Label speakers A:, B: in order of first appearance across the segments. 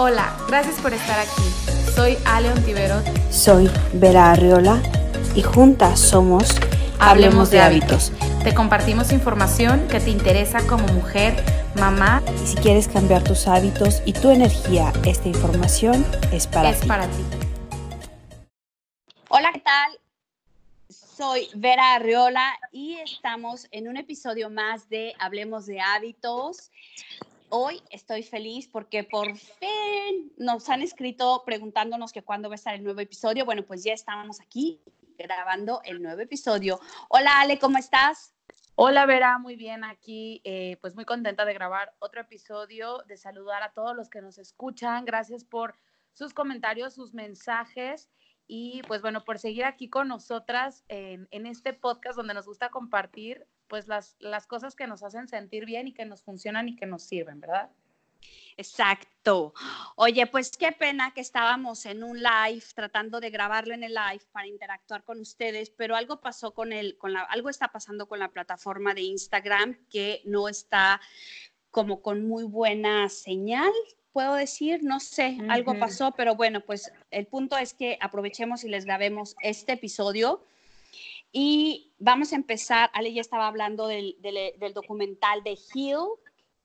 A: Hola, gracias por estar aquí. Soy Ale Ontiveros.
B: Soy Vera Arriola y juntas somos
A: Hablemos, de, hábitos. Te compartimos información que te interesa como mujer, mamá.
B: Y si quieres cambiar tus hábitos y tu energía, esta información es para
A: es
B: ti.
A: para ti.
C: Hola, ¿qué tal? Soy Vera Arriola y estamos en un episodio más de Hablemos de hábitos hoy estoy feliz porque por fin nos han escrito preguntándonos que cuándo va a estar el nuevo episodio. Bueno, pues ya estamos aquí grabando el nuevo episodio. Hola Ale, ¿cómo estás?
A: Hola Vera, muy bien aquí, eh, pues muy contenta de grabar otro episodio, de saludar a todos los que nos escuchan. Gracias por sus comentarios, sus mensajes y pues bueno, por seguir aquí con nosotras en este podcast donde nos gusta compartir pues las, las cosas que nos hacen sentir bien y que nos funcionan y que nos sirven, ¿verdad?
C: Exacto. Oye, pues qué pena que estábamos en un live tratando de grabarlo en el live para interactuar con ustedes, pero algo pasó con el, con la, algo está pasando con la plataforma de Instagram que no está como con muy buena señal, puedo decir, no sé, algo pasó, pero bueno, pues el punto es que aprovechemos y les grabemos este episodio y vamos a empezar, Ale ya estaba hablando del, documental de Hill,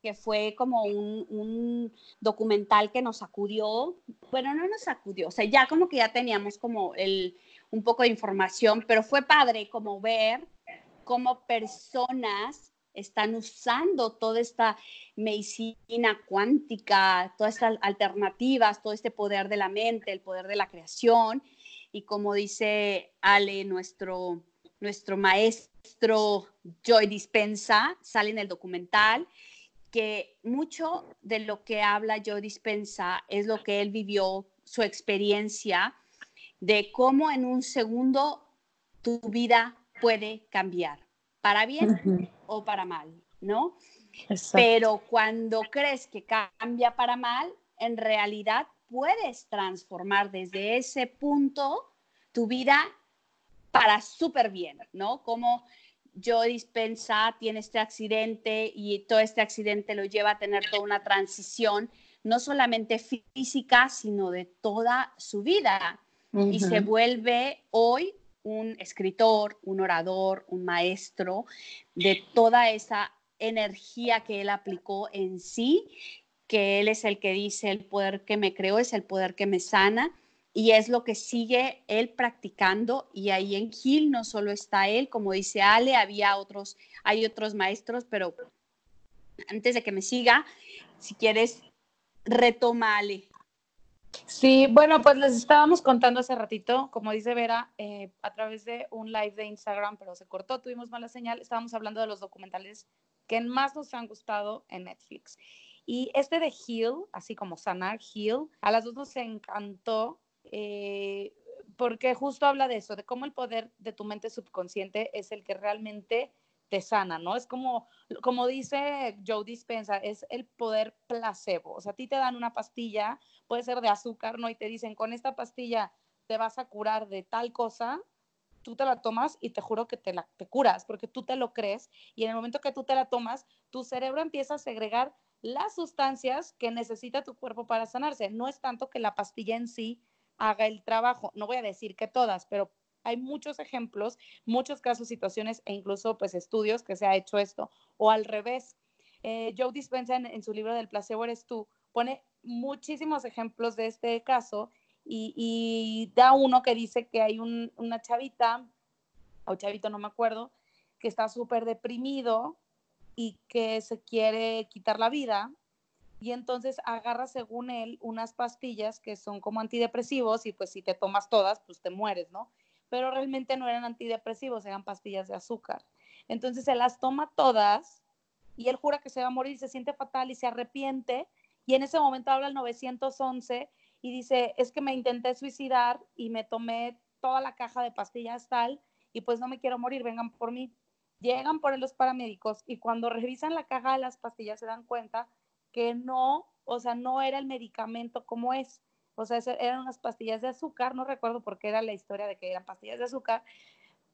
C: que fue como un, documental que nos sacudió, bueno, no nos sacudió, o sea, ya como que ya teníamos como el, un poco de información, pero fue padre como ver cómo personas están usando toda esta medicina cuántica, todas estas alternativas, todo este poder de la mente, el poder de la creación, y como dice Ale, nuestro nuestro maestro Joy Dispensa, sale en el documental, que mucho de lo que habla Joy Dispensa es lo que él vivió, su experiencia de cómo en un segundo tu vida puede cambiar, para bien o para mal, ¿no? Pero cuando crees que cambia para mal, en realidad puedes transformar desde ese punto tu vida para súper bien, ¿no? Como yo Dispensa tiene este accidente y todo este accidente lo lleva a tener toda una transición, no solamente física, sino de toda su vida. Y se vuelve hoy un escritor, un orador, un maestro de toda esa energía que él aplicó en sí, que él es el que dice, el poder que me creó es el poder que me sana y es lo que sigue él practicando y ahí en Gil no solo está él, como dice Ale, había otros, hay otros maestros, pero antes de que me siga, si quieres, retoma Ale.
A: Sí, bueno, pues les estábamos contando hace ratito, como dice Vera, eh, a través de un live de Instagram, pero se cortó, tuvimos mala señal, estábamos hablando de los documentales que más nos han gustado en Netflix. Y este de Heal, así como Sanar, Heal, a las dos nos encantó eh, porque justo habla de eso, de cómo el poder de tu mente subconsciente es el que realmente te sana, ¿no? Es como, como dice Joe Dispensa, es el poder placebo. O sea, a ti te dan una pastilla, puede ser de azúcar, ¿no? Y te dicen, con esta pastilla te vas a curar de tal cosa, tú te la tomas y te juro que te, la, te curas, porque tú te lo crees y en el momento que tú te la tomas, tu cerebro empieza a segregar las sustancias que necesita tu cuerpo para sanarse. No es tanto que la pastilla en sí haga el trabajo. No voy a decir que todas, pero hay muchos ejemplos, muchos casos, situaciones e incluso pues estudios que se ha hecho esto. O al revés, eh, Joe Dispenza en, su libro del placebo eres tú, pone muchísimos ejemplos de este caso y, da uno que dice que hay una chavita, o chavito no me acuerdo, que está súper deprimido y que se quiere quitar la vida y entonces agarra según él unas pastillas que son como antidepresivos y pues si te tomas todas, pues te mueres, ¿no? Pero realmente no eran antidepresivos, eran pastillas de azúcar. Entonces se las toma todas y él jura que se va a morir, se siente fatal y se arrepiente y en ese momento habla el 911 y dice, es que me intenté suicidar y me tomé toda la caja de pastillas tal y pues no me quiero morir, vengan por mí. Llegan por él los paramédicos y cuando revisan la caja de las pastillas se dan cuenta que no, o sea, no era el medicamento como es. O sea, eran unas pastillas de azúcar, no recuerdo por qué era la historia de que eran pastillas de azúcar,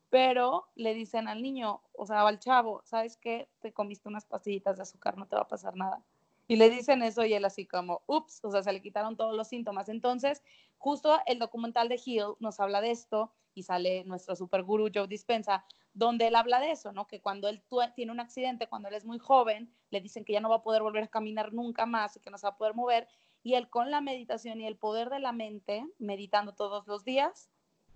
A: pero le dicen al niño, o sea, al chavo, ¿sabes qué? Te comiste unas pastillitas de azúcar, no te va a pasar nada. Y le dicen eso y él así como, ups, o sea, se le quitaron todos los síntomas. Entonces, justo el documental de Hill nos habla de esto y sale nuestro super gurú Joe Dispensa, donde él habla de eso, ¿no? Que cuando él tiene un accidente, cuando él es muy joven, le dicen que ya no va a poder volver a caminar nunca más y que no se va a poder mover. Y él con la meditación y el poder de la mente, meditando todos los días,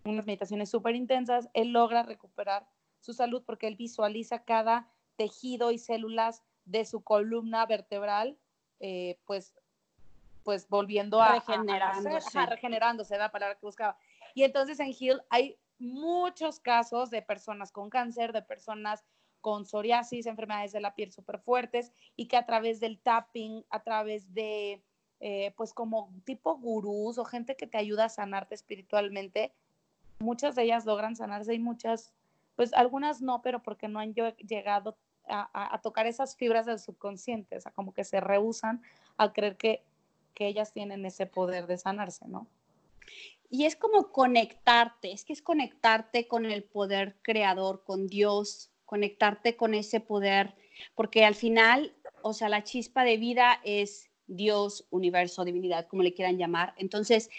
A: unas meditaciones súper intensas, él logra recuperar su salud porque él visualiza cada tejido y células de su columna vertebral eh, pues, pues volviendo a
C: regenerándose, a,
A: regenerándose, la palabra que buscaba. Y entonces en Hill hay muchos casos de personas con cáncer, de personas con psoriasis, enfermedades de la piel súper fuertes y que a través del tapping, a través de, eh, pues como tipo gurús o gente que te ayuda a sanarte espiritualmente, muchas de ellas logran sanarse y muchas, pues algunas no, pero porque no han llegado a, tocar esas fibras del subconsciente, o sea, como que se rehusan a creer que, que ellas tienen ese poder de sanarse, ¿no?
C: Y es como conectarte, es que es conectarte con el poder creador, con Dios, conectarte con ese poder, porque al final, o sea, la chispa de vida es Dios, universo, divinidad, como le quieran llamar. Entonces,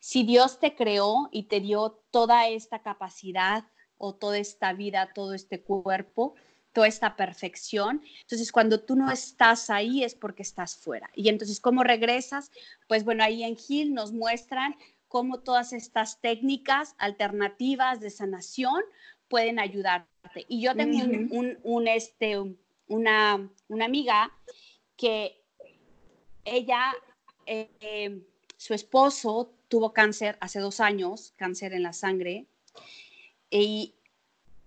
C: si Dios te creó y te dio toda esta capacidad o toda esta vida, todo este cuerpo, toda esta perfección. Entonces, cuando tú no estás ahí es porque estás fuera. Y entonces, ¿cómo regresas? Pues bueno, ahí en Gil nos muestran cómo todas estas técnicas alternativas de sanación pueden ayudarte. Y yo tengo un, este, una, una, amiga que ella, eh, su esposo tuvo cáncer hace dos años, cáncer en la sangre, y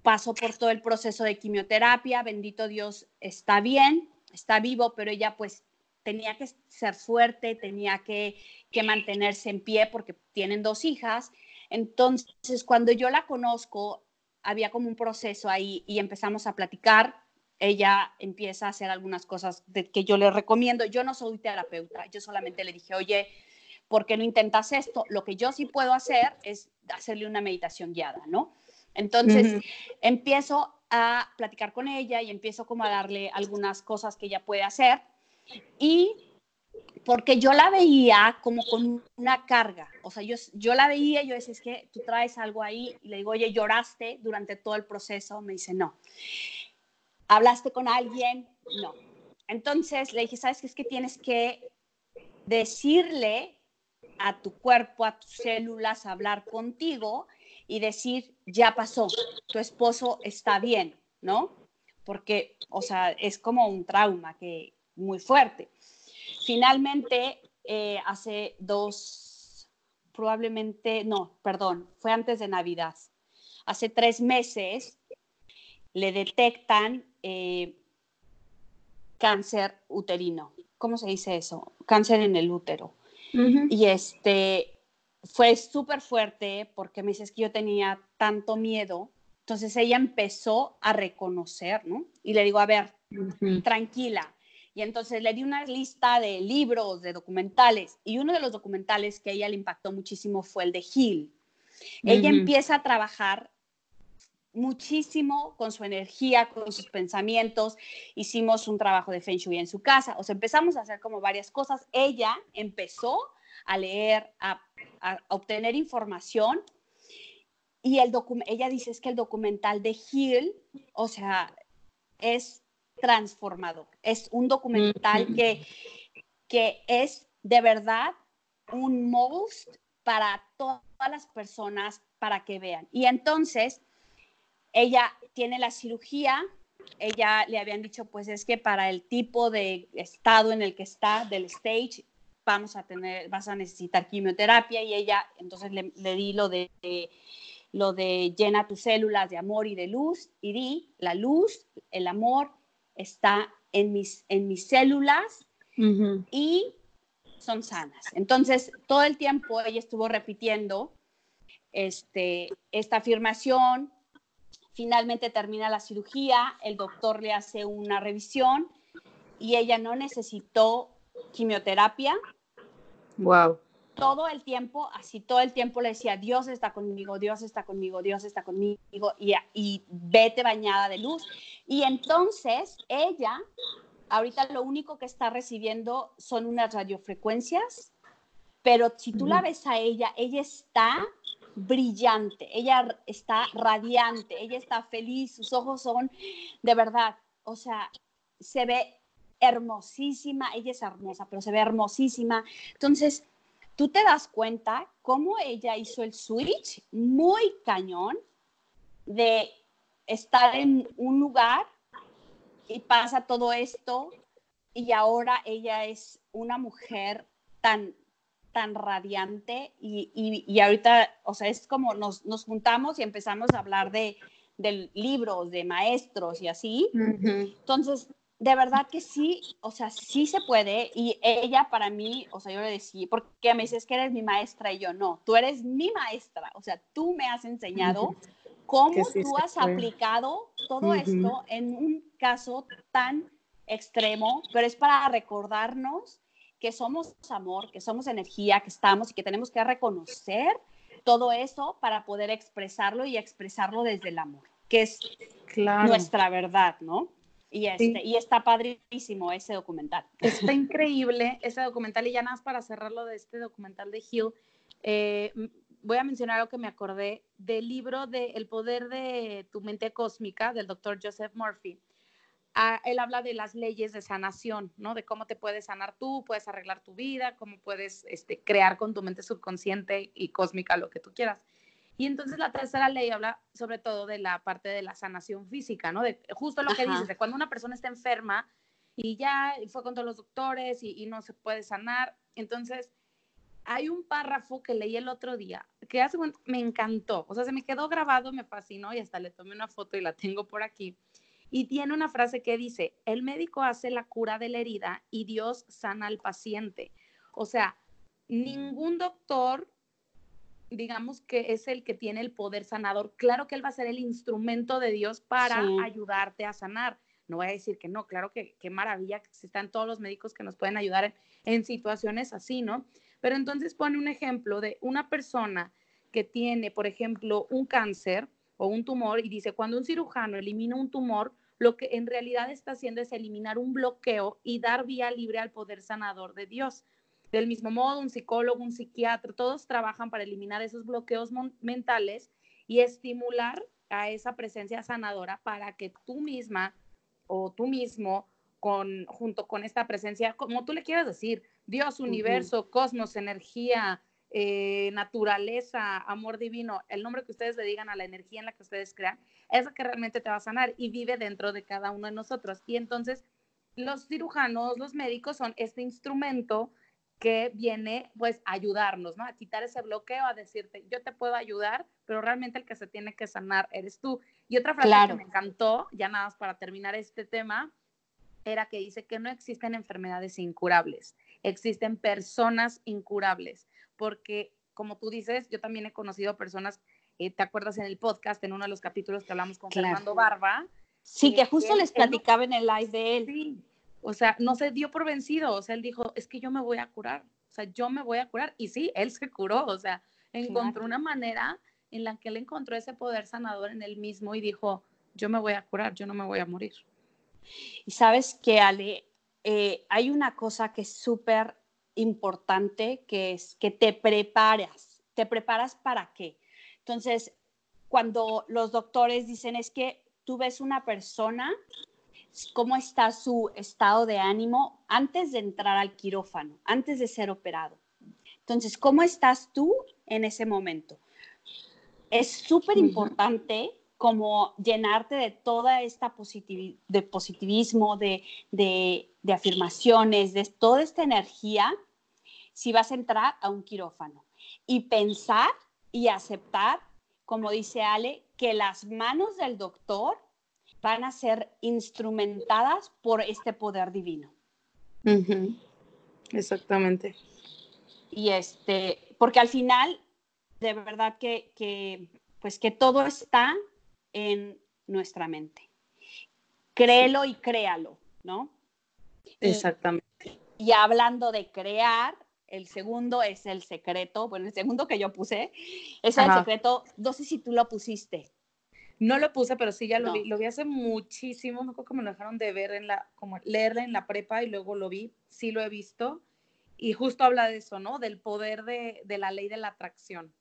C: pasó por todo el proceso de quimioterapia, bendito Dios, está bien, está vivo, pero ella pues tenía que ser fuerte, tenía que, mantenerse en pie porque tienen dos hijas. Entonces, cuando yo la conozco, había como un proceso ahí y empezamos a platicar. Ella empieza a hacer algunas cosas de, que yo le recomiendo. Yo no soy terapeuta, yo solamente le dije, oye, ¿por qué no intentas esto? Lo que yo sí puedo hacer es hacerle una meditación guiada, ¿no? Entonces, empiezo a platicar con ella y empiezo como a darle algunas cosas que ella puede hacer y porque yo la veía como con una carga, o sea, yo, yo la veía yo decía, es que tú traes algo ahí y le digo, oye, lloraste durante todo el proceso, me dice, no. ¿Hablaste con alguien? No. Entonces le dije, ¿sabes qué? Es que tienes que decirle a tu cuerpo, a tus células, hablar contigo y decir, ya pasó, tu esposo está bien, ¿no? Porque, o sea, es como un trauma que muy fuerte. Finalmente, eh, hace dos, probablemente, no, perdón, fue antes de Navidad. Hace tres meses le detectan eh, cáncer uterino. ¿Cómo se dice eso? Cáncer en el útero. Y este, fue súper fuerte porque me dices que yo tenía tanto miedo. Entonces ella empezó a reconocer, ¿no? Y le digo, a ver, tranquila. Y entonces le di una lista de libros, de documentales, y uno de los documentales que a ella le impactó muchísimo fue el de Hill. Ella empieza a trabajar muchísimo con su energía, con sus pensamientos. Hicimos un trabajo de Feng Shui en su casa, o sea, empezamos a hacer como varias cosas. Ella empezó a leer, a, obtener información. Y el ella dice es que el documental de Hill, o sea, es transformador. Es un documental que, que es de verdad un most para todas las personas para que vean. Y entonces, ella tiene la cirugía, ella le habían dicho, pues es que para el tipo de estado en el que está, del stage, vamos a tener, vas a necesitar quimioterapia y ella, entonces le, di lo de, lo de llena tus células de amor y de luz y di, la luz, el amor está en mis, en mis células y son sanas. Entonces, todo el tiempo ella estuvo repitiendo este, esta afirmación, finalmente termina la cirugía, el doctor le hace una revisión y ella no necesitó quimioterapia,
A: Wow.
C: Todo el tiempo, así todo el tiempo le decía, Dios está conmigo, Dios está conmigo, Dios está conmigo, y, y vete bañada de luz. Y entonces ella ahorita lo único que está recibiendo son unas radiofrecuencias, pero si tú la ves a ella, ella está brillante, ella está radiante, ella está feliz, sus ojos son de verdad, o sea, se ve hermosísima, ella es hermosa, pero se ve hermosísima. Entonces, tú te das cuenta cómo ella hizo el switch muy cañón de estar en un lugar y pasa todo esto y ahora ella es una mujer tan tan radiante y, y, ahorita, o sea, es como nos, nos, juntamos y empezamos a hablar de, de libros, de maestros y así. Entonces, de verdad que sí, o sea, sí se puede. Y ella para mí, o sea, yo le decía, porque me dices que eres mi maestra y yo no, tú eres mi maestra, o sea, tú me has enseñado cómo tú has aplicado todo esto en un caso tan extremo, pero es para recordarnos que somos amor, que somos energía, que estamos y que tenemos que reconocer todo eso para poder expresarlo y expresarlo desde el amor, que es nuestra verdad, ¿no? Y, este, y está padrísimo ese documental.
A: Está increíble ese documental. Y ya nada más para cerrarlo de este documental de Hill, eh, voy a mencionar algo que me acordé del libro de El poder de tu mente cósmica del doctor Joseph Murphy. Ah, él habla de las leyes de sanación, ¿no? De cómo te puedes sanar tú, puedes arreglar tu vida, cómo puedes este, crear con tu mente subconsciente y cósmica lo que tú quieras. Y entonces la tercera ley habla sobre todo de la parte de la sanación física, ¿no? De justo lo que dices, de cuando una persona está enferma y ya fue con todos los doctores y, no se puede sanar. Entonces, hay un párrafo que leí el otro día que hace, me encantó, o sea, se me quedó grabado, me fascinó y hasta le tomé una foto y la tengo por aquí. Y tiene una frase que dice, el médico hace la cura de la herida y Dios sana al paciente. O sea, ningún doctor digamos que es el que tiene el poder sanador. Claro que él va a ser el instrumento de Dios para ayudarte a sanar. No voy a decir que no, claro que qué maravilla que existan todos los médicos que nos pueden ayudar en, en situaciones así, ¿no? Pero entonces pone un ejemplo de una persona que tiene, por ejemplo, un cáncer o un tumor y dice, cuando un cirujano elimina un tumor, lo que en realidad está haciendo es eliminar un bloqueo y dar vía libre al poder sanador de Dios. Del mismo modo, un psicólogo, un psiquiatra, todos trabajan para eliminar esos bloqueos mentales y estimular a esa presencia sanadora para que tú misma o tú mismo, con, junto con esta presencia, como tú le quieras decir, Dios, universo, cosmos, energía, eh, naturaleza, amor divino, el nombre que ustedes le digan a la energía en la que ustedes crean, es la que realmente te va a sanar y vive dentro de cada uno de nosotros. Y entonces los cirujanos, los médicos son este instrumento que viene pues a ayudarnos, ¿no? A quitar ese bloqueo, a decirte, yo te puedo ayudar, pero realmente el que se tiene que sanar eres tú. Y otra frase que me encantó, ya nada más para terminar este tema, era que dice que no existen enfermedades incurables, existen personas incurables, porque como tú dices, yo también he conocido personas, eh, ¿te acuerdas en el podcast, en uno de los capítulos que hablamos con Fernando Barba?
C: Sí, que justo les platicaba en el live de él.
A: Sí, o sea, no se dio por vencido, o sea, él dijo, es que yo me voy a curar, o sea, yo me voy a curar. Y sí, él se curó, o sea, encontró una manera en la que él encontró ese poder sanador en él mismo y dijo, yo me voy a curar, yo no me voy a morir.
C: Y sabes que, Ale, eh, hay una cosa que es súper importante, que es que te preparas. ¿Te preparas para qué? Entonces, cuando los doctores dicen es que tú ves una persona cómo está su estado de ánimo antes de entrar al quirófano, antes de ser operado. Entonces, ¿cómo estás tú en ese momento? Es súper importante como llenarte de toda esta de positivismo, de, de, de afirmaciones, de toda esta energía si vas a entrar a un quirófano. Y pensar y aceptar, como dice Ale, que las manos del doctor van a ser instrumentadas por este poder divino.
A: Exactamente.
C: Y este, porque al final, de verdad que, pues que todo está en nuestra mente. Créelo y créalo, ¿no?
A: Exactamente.
C: Y, hablando de crear, el segundo es el secreto, bueno, el segundo que yo puse es el secreto, no sé si tú lo pusiste,
A: No lo puse, pero sí ya lo vi. Lo vi hace muchísimo. Me acuerdo que me lo dejaron de ver en la, como leerla en la prepa y luego lo vi. Sí lo he visto. Y justo habla de eso, ¿no? Del poder de, de la ley de la atracción.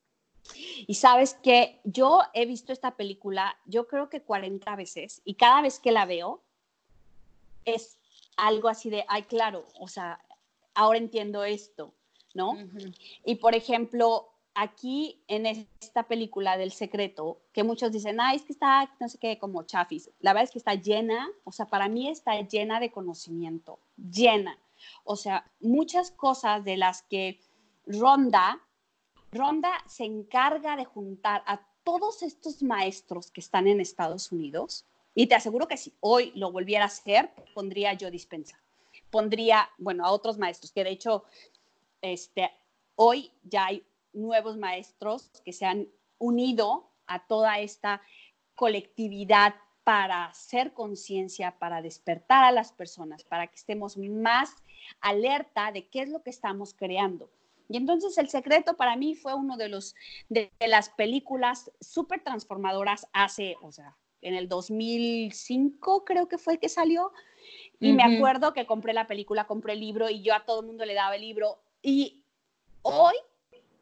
C: Y sabes que yo he visto esta película, yo creo que 40 veces, y cada vez que la veo es algo así de, ay, claro, o sea, ahora entiendo esto, ¿no? Y por ejemplo, aquí en esta película del secreto, que muchos dicen, ay, es que está, no sé qué, como chafis. La verdad es que está llena, o sea, para mí está llena de conocimiento, llena. O sea, muchas cosas de las que Ronda, Ronda se encarga de juntar a todos estos maestros que están en Estados Unidos, y te aseguro que si hoy lo volviera a hacer, pondría yo dispensa. Pondría, bueno, a otros maestros, que de hecho, este, hoy ya hay nuevos maestros que se han unido a toda esta colectividad para hacer conciencia, para despertar a las personas, para que estemos más alerta de qué es lo que estamos creando. Y entonces El Secreto para mí fue uno de los de, las películas súper transformadoras hace, o sea, en el 2005 creo que fue que salió. Y me acuerdo que compré la película, compré el libro y yo a todo el mundo le daba el libro. Y hoy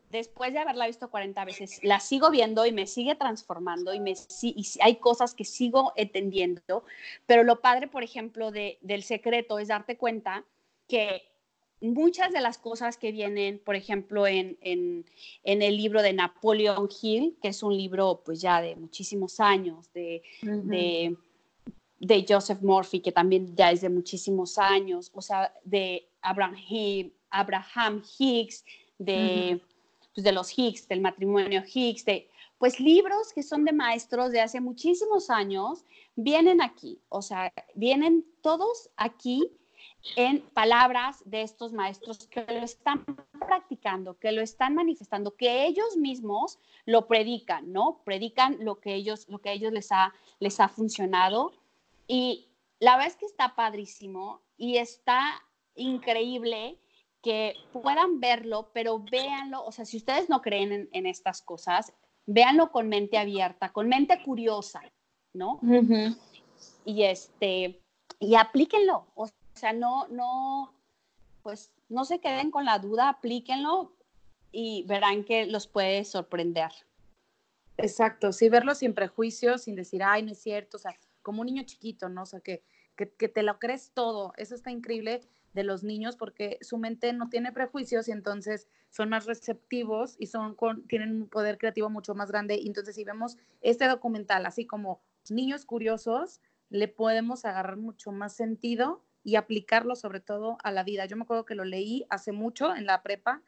C: después de haberla visto 40 veces, la sigo viendo y me sigue transformando y, me, y hay cosas que sigo entendiendo, pero lo padre, por ejemplo, de, del secreto es darte cuenta que muchas de las cosas que vienen, por ejemplo, en, en, en, el libro de Napoleon Hill, que es un libro pues ya de muchísimos años, de, de, de, Joseph Murphy, que también ya es de muchísimos años, o sea, de Abraham, Abraham Hicks, de... Pues, de los Higgs, del matrimonio Higgs, de pues libros que son de maestros de hace muchísimos años, vienen aquí, o sea, vienen todos aquí en palabras de estos maestros que lo están practicando, que lo están manifestando, que ellos mismos lo predican, ¿no? Predican lo que ellos, lo que ellos les ha, les ha funcionado. Y la verdad es que está padrísimo y está increíble que puedan verlo, pero véanlo, o sea, si ustedes no creen en, estas cosas, véanlo con mente abierta, con mente curiosa, ¿no? Y este, y aplíquenlo, o sea, no, no, pues no se queden con la duda, aplíquenlo y verán que los puede sorprender.
A: Exacto, sí, verlo sin prejuicios, sin decir, ay, no es cierto, o sea, como un niño chiquito, ¿no? O sea, que, que, que te lo crees todo, eso está increíble de los niños porque su mente no tiene prejuicios y entonces son más receptivos y son tienen un poder creativo mucho más grande. Entonces si vemos este documental así como niños curiosos, le podemos agarrar mucho más sentido y aplicarlo sobre todo a la vida. Yo me acuerdo que lo leí hace mucho en la prepa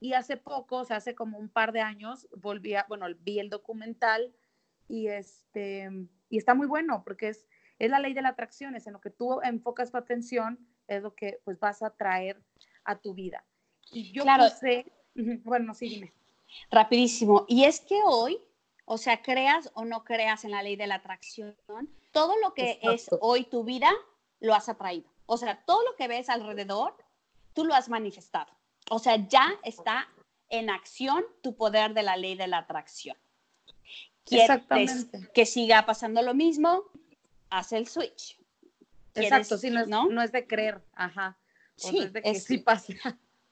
A: y hace poco, o sea, hace como un par de años, volví a, bueno, vi el documental y este, y está muy bueno porque es, es la ley de la atracción, es en lo que tú enfocas tu atención, es lo que pues vas a traer a tu vida. Y yo claro. sé, bueno, sí, dime.
C: Rapidísimo. Y es que hoy, o sea, creas o no creas en la ley de la atracción, todo lo que es hoy tu vida, lo has atraído. O sea, todo lo que ves alrededor, tú lo has manifestado. O sea, ya está en acción tu poder de la ley de la atracción. Exactamente. que siga pasando lo mismo, haz el switch.
A: Exacto, sí, no es, de creer, ajá. sí, es de que sí pasa.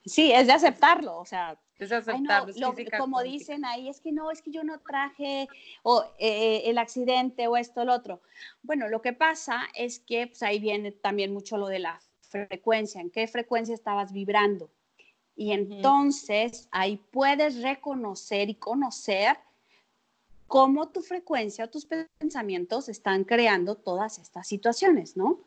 C: Sí, es de aceptarlo, o sea. Es aceptarlo. como dicen ahí, es que no, es que yo no traje o, eh, el accidente o esto, o lo otro. Bueno, lo que pasa es que pues, ahí viene también mucho lo de la frecuencia, en qué frecuencia estabas vibrando. Y entonces ahí puedes reconocer y conocer cómo tu frecuencia o tus pensamientos están creando todas estas situaciones, ¿no?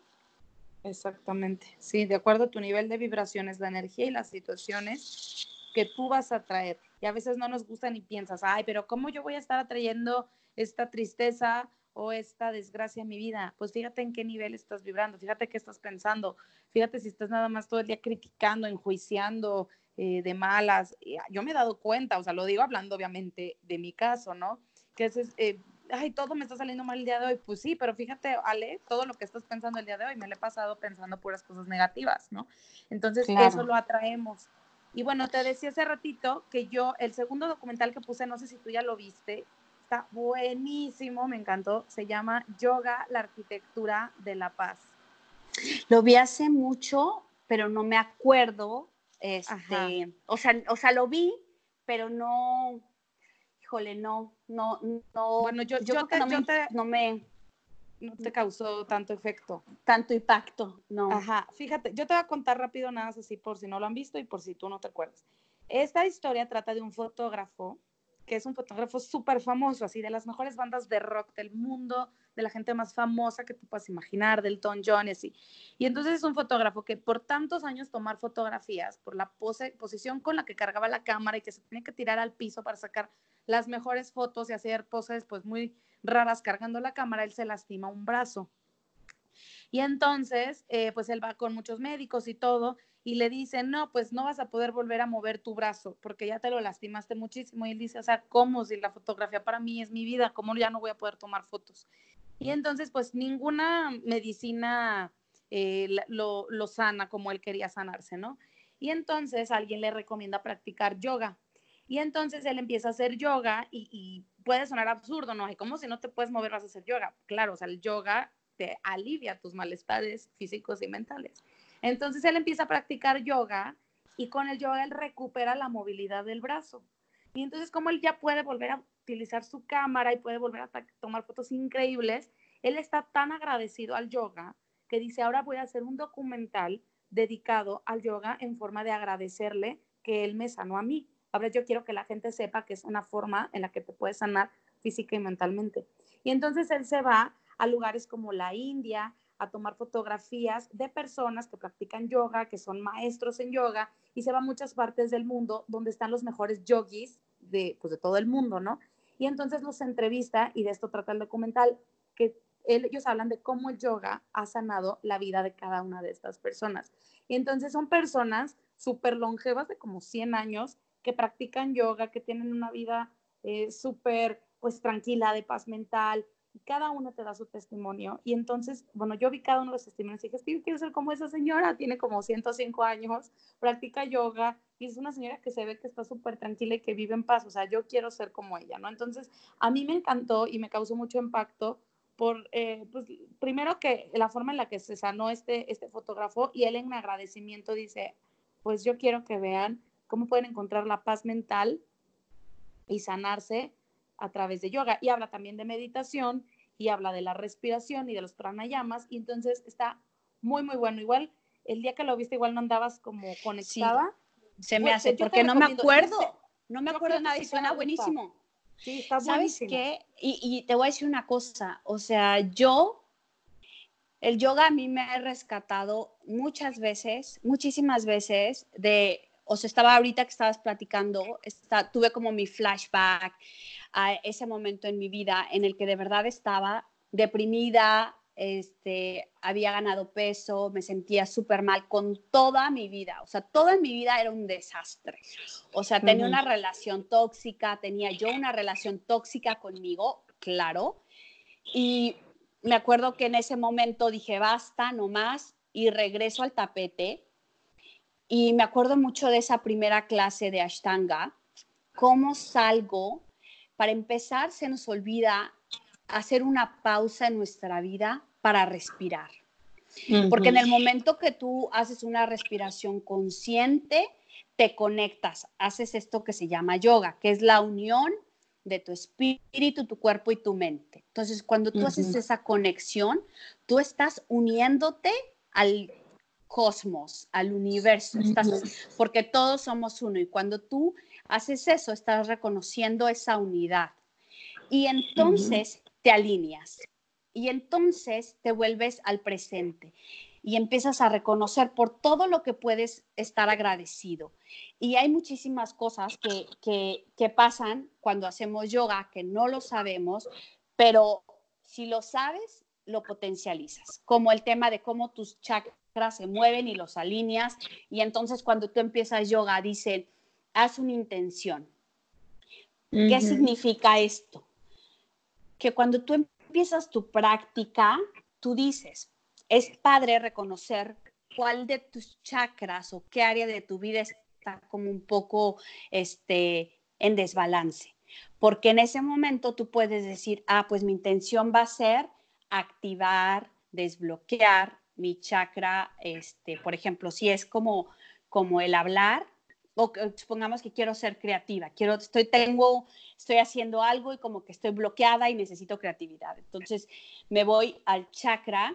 A: Exactamente, sí, de acuerdo a tu nivel de vibraciones, la energía y las situaciones que tú vas a traer. Y a veces no nos gusta ni piensas, ay, pero ¿cómo yo voy a estar atrayendo esta tristeza o esta desgracia en mi vida? Pues fíjate en qué nivel estás vibrando, fíjate qué estás pensando, fíjate si estás nada más todo el día criticando, enjuiciando eh, de malas. Yo me he dado cuenta, o sea, lo digo hablando obviamente de mi caso, ¿no? Que es, eh, ay, todo me está saliendo mal el día de hoy. Pues sí, pero fíjate, Ale, todo lo que estás pensando el día de hoy, me lo he pasado pensando puras cosas negativas, ¿no? Entonces, eso lo atraemos. Y bueno, te decía hace ratito que yo, el segundo documental que puse, no sé si tú ya lo viste, está buenísimo, me encantó. Se llama Yoga, la arquitectura de la paz.
C: Lo vi hace mucho, pero no me acuerdo. Este, o sea, o sea, lo vi, pero no, híjole, no, no, no.
A: Bueno, yo, yo, te, no, me, no te causó tanto efecto.
C: Tanto impacto, no.
A: Ajá, fíjate, yo te voy a contar rápido nada más así por si no lo han visto y por si tú no te acuerdas. Esta historia trata de un fotógrafo que es un fotógrafo súper famoso, así de las mejores bandas de rock del mundo, de la gente más famosa que tú puedas imaginar, del Tom John y así. Y entonces es un fotógrafo que por tantos años tomar fotografías, por la pose, posición con la que cargaba la cámara y que se tiene que tirar al piso para sacar las mejores fotos y hacer poses pues muy raras cargando la cámara, él se lastima un brazo. Y entonces, eh, pues él va con muchos médicos y todo, y le dicen, no, pues no vas a poder volver a mover tu brazo porque ya te lo lastimaste muchísimo. Y él dice, o sea, ¿cómo si la fotografía para mí es mi vida? ¿Cómo ya no voy a poder tomar fotos? Y entonces, pues ninguna medicina eh, lo, sana como él quería sanarse, ¿no? Y entonces alguien le recomienda practicar yoga. Y entonces él empieza a hacer yoga y, puede sonar absurdo, ¿no? ¿Cómo si no te puedes mover vas a hacer yoga? Claro, o sea, el yoga te alivia tus malestares físicos y mentales. Entonces él empieza a practicar yoga y con el yoga él recupera la movilidad del brazo. Y entonces como él ya puede volver a utilizar su cámara y puede volver a tomar fotos increíbles, él está tan agradecido al yoga que dice, ahora voy a hacer un documental dedicado al yoga en forma de agradecerle que él me sanó a mí. Ahora yo quiero que la gente sepa que es una forma en la que te puedes sanar física y mentalmente. Y entonces él se va a lugares como la India, a tomar fotografías de personas que practican yoga, que son maestros en yoga, y se va a muchas partes del mundo donde están los mejores yogis de, pues, de todo el mundo, ¿no? Y entonces los entrevista, y de esto trata el documental, que ellos hablan de cómo el yoga ha sanado la vida de cada una de estas personas. Y entonces son personas súper longevas de como 100 años que practican yoga, que tienen una vida eh, súper pues tranquila, de paz mental, y cada uno te da su testimonio. Y entonces, bueno, yo vi cada uno de los testimonios y dije, yo quiero ser como esa señora, tiene como 105 años, practica yoga y es una señora que se ve que está súper tranquila y que vive en paz, o sea, yo quiero ser como ella, ¿no? Entonces, a mí me encantó y me causó mucho impacto por, eh, pues, primero que la forma en la que se sanó este, este fotógrafo y él en agradecimiento dice, pues yo quiero que vean cómo pueden encontrar la paz mental y sanarse a través de yoga y habla también de meditación y habla de la respiración y de los pranayamas y entonces está muy muy bueno. Igual el día que lo viste igual no andabas como conectada.
C: Se me hace porque no me acuerdo. No me acuerdo nada y suena buenísimo.
A: Sí, está
C: ¿Sabes qué? Y, y te voy a decir una cosa, o sea, yo el yoga a mí me ha rescatado muchas veces, muchísimas veces de o sea, estaba ahorita que estabas platicando, está, tuve como mi flashback a ese momento en mi vida en el que de verdad estaba deprimida, este, había ganado peso, me sentía súper mal con toda mi vida, o sea, toda mi vida era un desastre. O sea, tenía una relación tóxica, tenía yo una relación tóxica conmigo, claro, y me acuerdo que en ese momento dije, basta, no más, y regreso al tapete y me acuerdo mucho de esa primera clase de Ashtanga, cómo salgo, para empezar se nos olvida hacer una pausa en nuestra vida para respirar. Porque en el momento que tú haces una respiración consciente, te conectas, haces esto que se llama yoga, que es la unión de tu espíritu, tu cuerpo y tu mente. Entonces, cuando tú haces esa conexión, tú estás uniéndote al cosmos, al universo, porque todos somos uno y cuando tú haces eso, estás reconociendo esa unidad. Y entonces te alineas y entonces te vuelves al presente y empiezas a reconocer por todo lo que puedes estar agradecido. Y hay muchísimas cosas que, que pasan cuando hacemos yoga que no lo sabemos, pero si lo sabes, lo potencializas, como el tema de cómo tus chakras se mueven y los alineas. Y entonces cuando tú empiezas yoga, dicen, haz una intención. ¿Qué significa esto? Que cuando tú empiezas tu práctica, tú dices, es padre reconocer cuál de tus chakras o qué área de tu vida está como un poco este, en desbalance. porque en ese momento tú puedes decir, ah, pues mi intención va a ser activar, desbloquear mi chakra, este, por ejemplo, si es como, como el hablar, o supongamos que quiero ser creativa, quiero, estoy, tengo, estoy haciendo algo y como que estoy bloqueada y necesito creatividad. Entonces me voy al chakra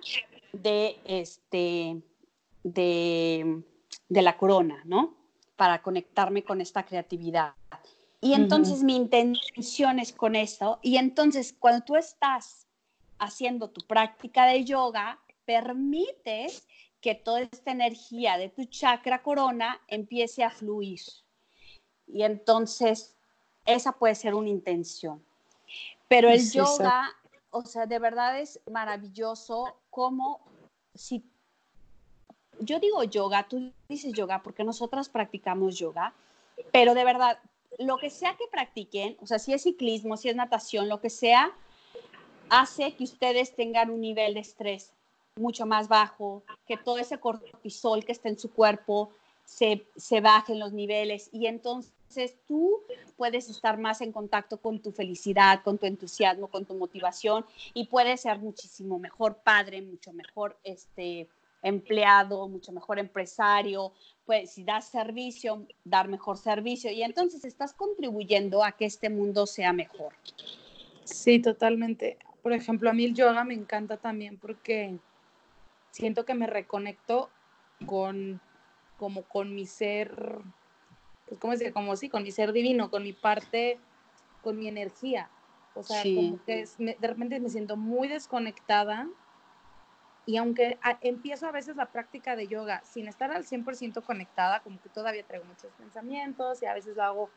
C: de, este, de, de la corona, ¿no? Para conectarme con esta creatividad. Y entonces mi intención es con esto. Y entonces cuando tú estás haciendo tu práctica de yoga, permites que toda esta energía de tu chakra corona empiece a fluir. Y entonces esa puede ser una intención. Pero el yoga, o sea, de verdad es maravilloso como si yo digo yoga, tú dices yoga porque nosotras practicamos yoga, pero de verdad, lo que sea que practiquen, o sea, si es ciclismo, si es natación, lo que sea, hace que ustedes tengan un nivel de estrés mucho más bajo, que todo ese cortisol que está en su cuerpo se, se baje en los niveles y entonces tú puedes estar más en contacto con tu felicidad, con tu entusiasmo, con tu motivación y puedes ser muchísimo mejor padre, mucho mejor este, empleado, mucho mejor empresario, pues si das servicio, dar mejor servicio y entonces estás contribuyendo a que este mundo sea mejor.
A: Sí, totalmente. Por ejemplo, a mí el yoga me encanta también porque siento que me reconecto con como con mi ser, pues cómo decir, como sí, con mi ser divino, con mi parte, con mi energía. O sea, como que de repente me siento muy desconectada y aunque empiezo a veces la práctica de yoga sin estar al 100% conectada, como que todavía traigo muchos pensamientos y a veces lo hago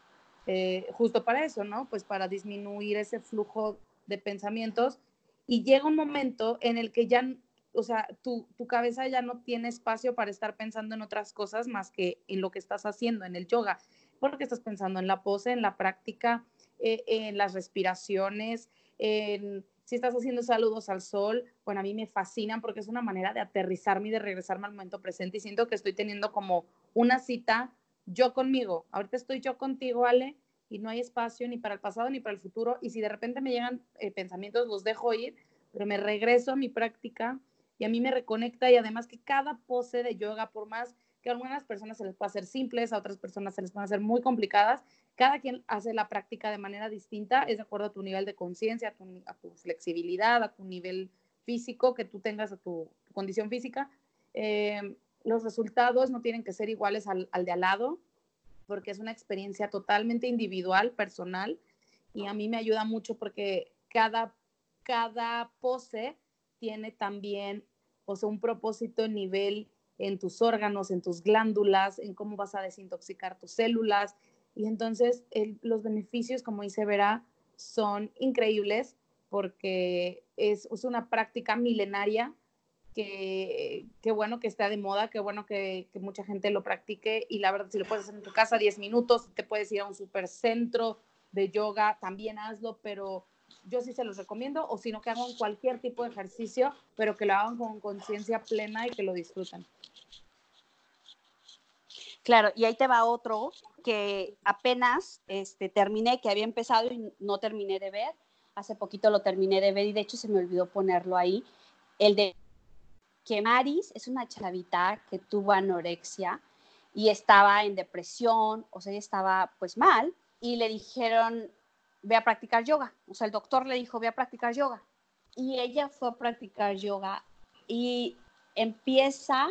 A: eh, justo para eso, ¿no? Pues para disminuir ese flujo de pensamientos. Y llega un momento en el que ya, o sea, tu, tu cabeza ya no tiene espacio para estar pensando en otras cosas más que en lo que estás haciendo en el yoga, porque estás pensando en la pose, en la práctica, eh, en las respiraciones, en si estás haciendo saludos al sol, bueno, a mí me fascinan porque es una manera de aterrizarme y de regresarme al momento presente y siento que estoy teniendo como una cita yo conmigo. Ahorita estoy yo contigo, Ale, y no hay espacio ni para el pasado ni para el futuro. Y si de repente me llegan eh, pensamientos, los dejo ir, pero me regreso a mi práctica y a mí me reconecta y además que cada pose de yoga, por más que a algunas personas se les pueda hacer simples, a otras personas se les pueden hacer muy complicadas. Cada quien hace la práctica de manera distinta, es de acuerdo a tu nivel de conciencia, a, tu, flexibilidad, a tu nivel físico que tú tengas, a tu, condición física. Eh, los resultados no tienen que ser iguales al, al de al lado, porque es una experiencia totalmente individual, personal, y a mí me ayuda mucho porque cada, cada pose tiene también o sea, un propósito en nivel en tus órganos, en tus glándulas, en cómo vas a desintoxicar tus células. Y entonces los beneficios, como dice Vera, son increíbles porque es, una práctica milenaria que, bueno que está de moda, qué bueno que, mucha gente lo practique y la verdad si lo puedes hacer en tu casa 10 minutos, te puedes ir a un supercentro de yoga, también hazlo, pero yo sí se los recomiendo o si no que hagan cualquier tipo de ejercicio, pero que lo hagan con conciencia plena y que lo disfruten.
C: Claro, y ahí te va otro que apenas este, terminé, que había empezado y no terminé de ver. Hace poquito lo terminé de ver y de hecho se me olvidó ponerlo ahí. El de que Maris es una chavita que tuvo anorexia y estaba en depresión, o sea, estaba pues mal y le dijeron, ve a practicar yoga. O sea, el doctor le dijo, ve a practicar yoga. Y ella fue a practicar yoga y empieza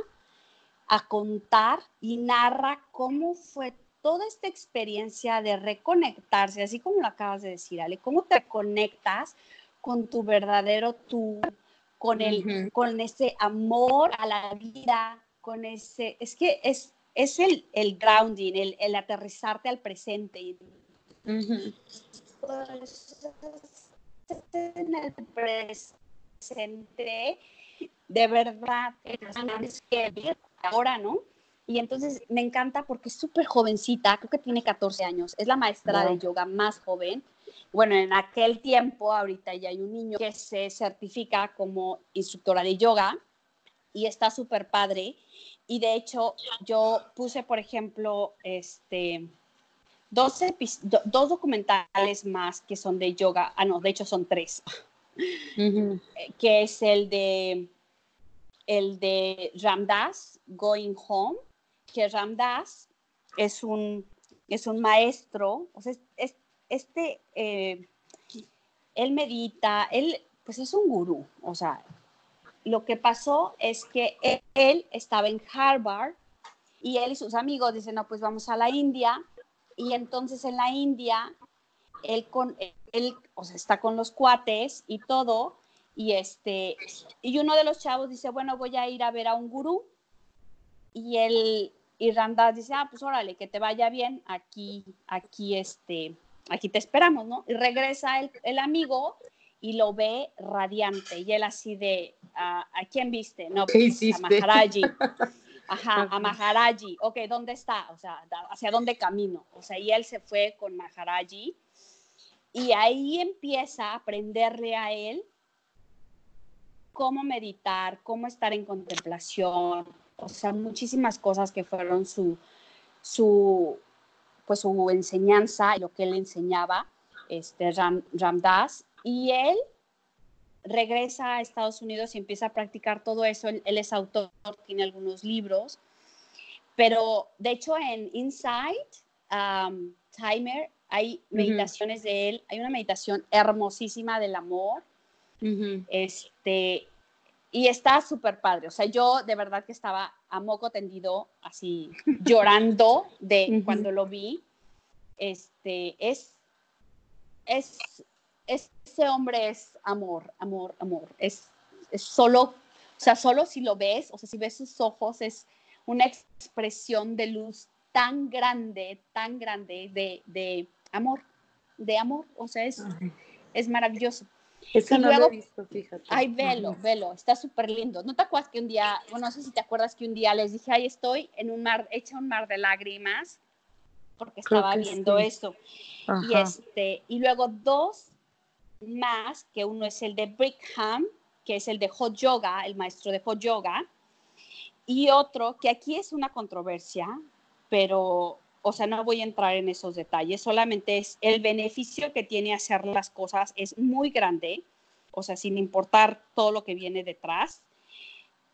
C: a contar y narra cómo fue toda esta experiencia de reconectarse, así como lo acabas de decir, Ale, cómo te conectas con tu verdadero tú, con, el, con ese amor a la vida, con ese, es que es, es el, el grounding, el, el aterrizarte al presente. En el presente, de verdad, que ahora, ¿no? Y entonces me encanta porque es súper jovencita, creo que tiene 14 años, es la maestra de yoga más joven. Bueno, en aquel tiempo, ahorita ya hay un niño que se certifica como instructora de yoga y está súper padre. Y de hecho, yo puse, por ejemplo, este, dos, dos documentales más que son de yoga. Ah, no, de hecho son tres. Que es el de el de Ramdas, Going Home, que Ramdas es un, es un maestro, o sea, es, este, eh, él medita, él pues es un gurú, o sea, lo que pasó es que él, estaba en Harvard y él y sus amigos dicen, no, pues vamos a la India, y entonces en la India, él, con, él o sea, está con los cuates y todo, y, este, y uno de los chavos dice, bueno, voy a ir a ver a un gurú. Y el y Randa dice, ah, pues órale, que te vaya bien, aquí, aquí, este, aquí te esperamos, ¿no? Y regresa el, el amigo y lo ve radiante. Y él así de, ¿a quién viste? No, pues, a Maharaji. Ajá, a Maharaji. Ok, ¿dónde está? O sea, ¿hacia dónde camino? O sea, y él se fue con Maharaji. Y ahí empieza a aprenderle a él cómo meditar, cómo estar en contemplación, o sea, muchísimas cosas que fueron su, su, pues su enseñanza, lo que él enseñaba, este Ram, Ramdas, y él regresa a Estados Unidos y empieza a practicar todo eso. Él, es autor, tiene algunos libros, pero de hecho en Inside um, Timer hay meditaciones de él, hay una meditación hermosísima del amor. Este, y está súper padre. O sea, yo de verdad que estaba a moco tendido, así llorando de cuando lo vi. Este, es, es, ese hombre es amor, amor, amor. Es, es solo, o sea, solo si lo ves, o sea, si ves sus ojos, es una expresión de luz tan grande, tan grande de, de amor, de amor. O sea, es, es maravilloso.
A: Eso no lo he visto, fíjate.
C: Ay, velo, velo, está súper lindo. ¿No te acuerdas que un día, bueno, no sé si te acuerdas que un día les dije, ay, estoy en un mar, hecha un mar de lágrimas, porque estaba viendo eso. Y, este, y luego dos más, que uno es el de Brickham, que es el de Hot Yoga, el maestro de Hot Yoga, y otro que aquí es una controversia, pero o sea, no voy a entrar en esos detalles, solamente es el beneficio que tiene hacer las cosas es muy grande, o sea, sin importar todo lo que viene detrás.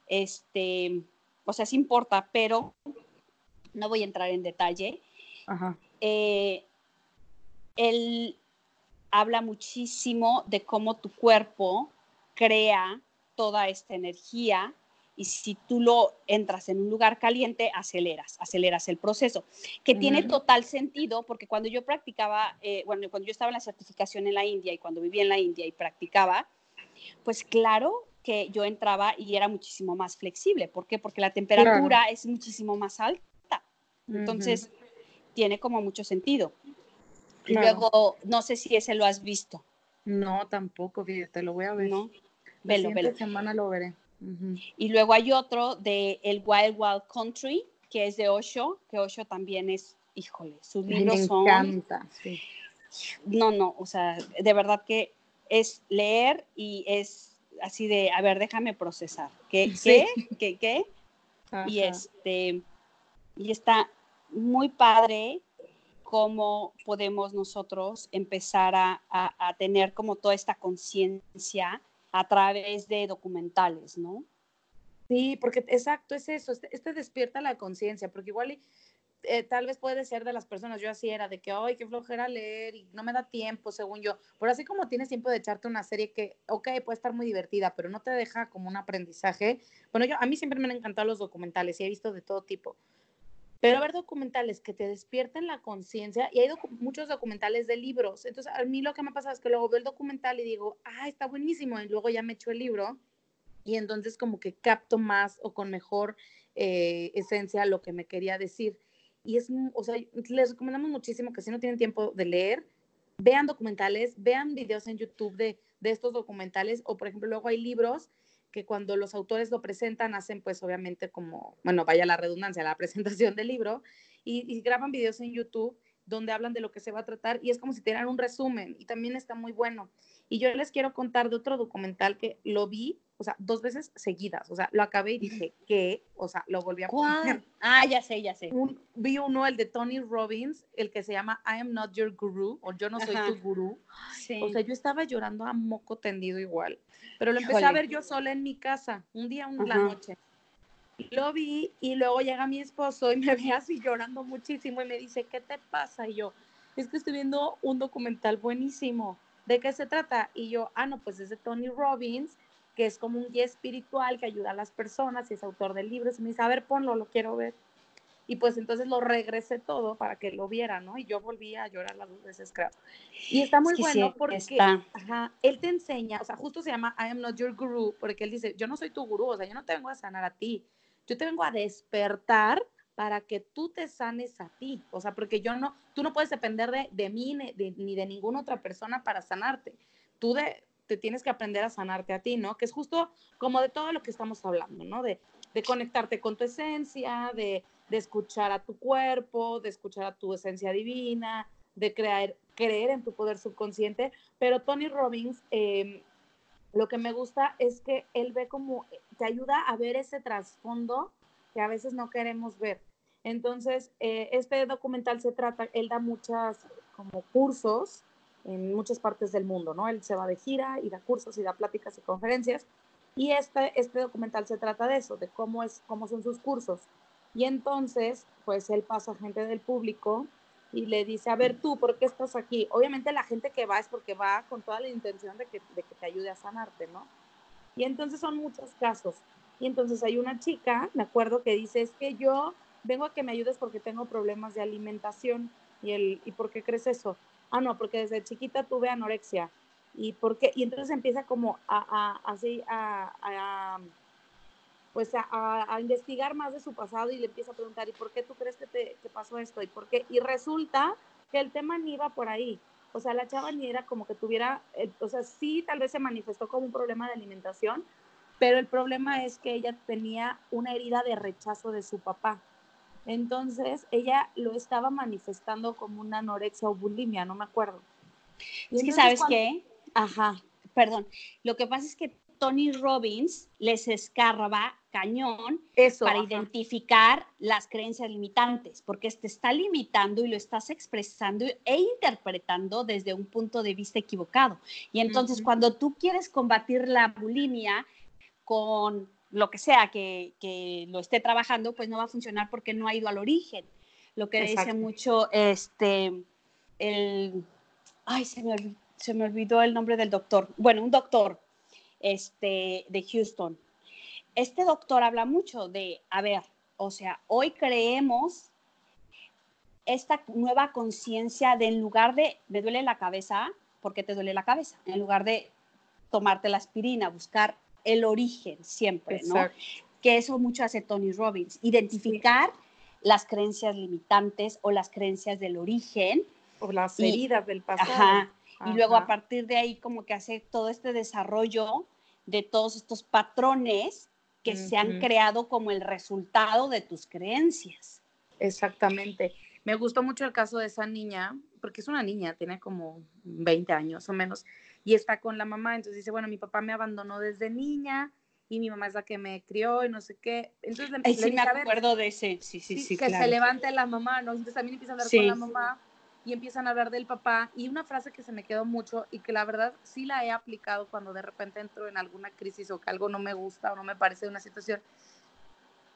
C: Este, o sea, sí importa, pero no voy a entrar en detalle. Eh, él habla muchísimo de cómo tu cuerpo crea toda esta energía y si tú lo entras en un lugar caliente, aceleras, aceleras el proceso, que tiene total sentido porque cuando yo practicaba, eh, bueno, cuando yo estaba en la certificación en la India y cuando vivía en la India y practicaba, pues claro que yo entraba y era muchísimo más flexible. ¿Por qué? Porque la temperatura es muchísimo más alta. Entonces, tiene como mucho sentido. Y luego, no sé si ese lo has visto.
A: No, tampoco, fíjate, lo voy a ver.
C: No,
A: velo, velo. semana lo veré.
C: Y luego hay otro de El Wild Wild Country, que es de Osho, que Osho también es, híjole, sus libros son...
A: Me encanta, sí.
C: No, no, o sea, de verdad que es leer y es así de, a ver, déjame procesar. ¿Qué, qué, qué, qué? Y este, y está muy padre cómo podemos nosotros empezar a, a tener como toda esta conciencia a través de documentales, ¿no?
A: Sí, porque exacto, es eso, este, este despierta la conciencia, porque igual eh, tal vez puede ser de las personas, yo así era, de que, ay, qué flojera leer y no me da tiempo, según yo, pero así como tienes tiempo de echarte una serie que, ok, puede estar muy divertida, pero no te deja como un aprendizaje, bueno, yo, a mí siempre me han encantado los documentales y he visto de todo tipo, pero ver documentales que te despierten la conciencia, y hay muchos documentales de libros, entonces a mí lo que me pasa es que luego veo el documental y digo, ah, está buenísimo, y luego ya me echo el libro, y entonces como que capto más o con mejor eh, esencia lo que me quería decir. Y es, o sea, les recomendamos muchísimo que si no tienen tiempo de leer, vean documentales, vean videos en YouTube de, de estos documentales, o por ejemplo, luego hay libros que cuando los autores lo presentan hacen pues obviamente como, bueno, vaya la redundancia, la presentación del libro y, graban videos en YouTube donde hablan de lo que se va a tratar y es como si te un resumen y también está muy bueno. Y yo les quiero contar de otro documental que lo vi o sea, dos veces seguidas. O sea, lo acabé y dije, ¿qué? O sea, lo volví a poner.
C: Ah, ya sé, ya sé.
A: vi uno, el de Tony Robbins, el que se llama I am not your guru, o yo no soy tu gurú. O sea, yo estaba llorando a moco tendido igual. Pero lo empecé a ver yo sola en mi casa, un día, una noche. Lo vi y luego llega mi esposo y me ve así llorando muchísimo y me dice, ¿qué te pasa? Y yo, es que estoy viendo un documental buenísimo. ¿De qué se trata? Y yo, ah, no, pues es de Tony Robbins, que es como un guía espiritual que ayuda a las personas y es autor de libros. Y me dice, a ver, ponlo, lo quiero ver. Y pues entonces lo regresé todo para que lo viera, ¿no? Y yo volví a llorar las dos veces, creo. Y está muy bueno porque Ajá, él te enseña, o sea, justo se llama I am not your guru, porque él dice, yo no soy tu gurú, o sea, yo no te vengo a sanar a ti, yo te vengo a despertar para que tú te sanes a ti. O sea, porque yo no, tú no puedes depender de, de mí ni de, ni de ninguna otra persona para sanarte. Tú de, te tienes que aprender a sanarte a ti, ¿no? Que es justo como de todo lo que estamos hablando, ¿no? De, de conectarte con tu esencia, de, de, escuchar a tu cuerpo, de escuchar a tu esencia divina, de creer, creer en tu poder subconsciente. Pero Tony Robbins, em, lo que me gusta es que él ve como, te ayuda a ver ese trasfondo que a veces no queremos ver. Entonces, eh, este documental se trata, él da muchas como cursos en muchas partes del mundo, ¿no? Él se va de gira y da cursos y da pláticas y conferencias. Y este, este documental se trata de eso, de cómo, es, cómo son sus cursos. Y entonces, pues él pasa a gente del público y le dice, a ver tú, ¿por qué estás aquí? Obviamente la gente que va es porque va con toda la intención de que, de que te ayude a sanarte, ¿no? Y entonces son muchos casos. Y entonces hay una chica, me acuerdo, que dice, es que yo vengo a que me ayudes porque tengo problemas de alimentación. ¿Y, el, ¿y por qué crees eso? Ah, no, porque desde chiquita tuve anorexia. ¿Y por qué? Y entonces empieza como a, así, a, pues a, investigar más de su pasado y le empieza a preguntar, ¿y por qué tú crees que te pasó esto? ¿Y por qué? Y resulta que el tema ni iba por ahí. O sea, la chava ni era como que tuviera, eh, o sea, sí, tal vez se manifestó como un problema de alimentación, pero el problema es que ella tenía una herida de rechazo de su papá. Entonces, ella lo estaba manifestando como una anorexia o bulimia, no me acuerdo.
C: es que, ¿sabes qué? Ajá, perdón. Lo que pasa es que Tony Robbins les escarba cañón para identificar las creencias limitantes, porque te está limitando y lo estás expresando e interpretando desde un punto de vista equivocado. Y entonces, cuando tú quieres combatir la bulimia, con lo que sea que, lo esté trabajando, pues no va a funcionar porque no ha ido al origen. Lo que dice mucho, este, el, ay, se me, se me olvidó el nombre del doctor. Bueno, un doctor este, de Houston. Este doctor habla mucho de, a ver, o sea, hoy creemos esta nueva conciencia de en lugar de, me duele la cabeza, ¿por qué te duele la cabeza? En lugar de tomarte la aspirina, buscar el origen siempre, ¿no? Que eso mucho hace Tony Robbins, identificar las creencias limitantes o las creencias del origen.
A: O las heridas del pasado.
C: Y luego a partir de ahí como que hace todo este desarrollo de todos estos patrones que se han creado como el resultado de tus creencias.
A: Exactamente. Me gustó mucho el caso de esa niña, porque es una niña, tiene como 20 años o menos, y está con la mamá, entonces dice, bueno, mi papá me abandonó desde niña y mi mamá es la que me crió y no sé qué. Entonces
C: le, sí, me acuerdo de ese, sí, sí, sí.
A: que se levante la mamá, ¿no? Entonces también empieza a hablar con la mamá y empiezan a hablar del papá y una frase que se me quedó mucho y que la verdad sí la he aplicado cuando de repente entro en alguna crisis o que algo no me gusta o no me parece de una situación,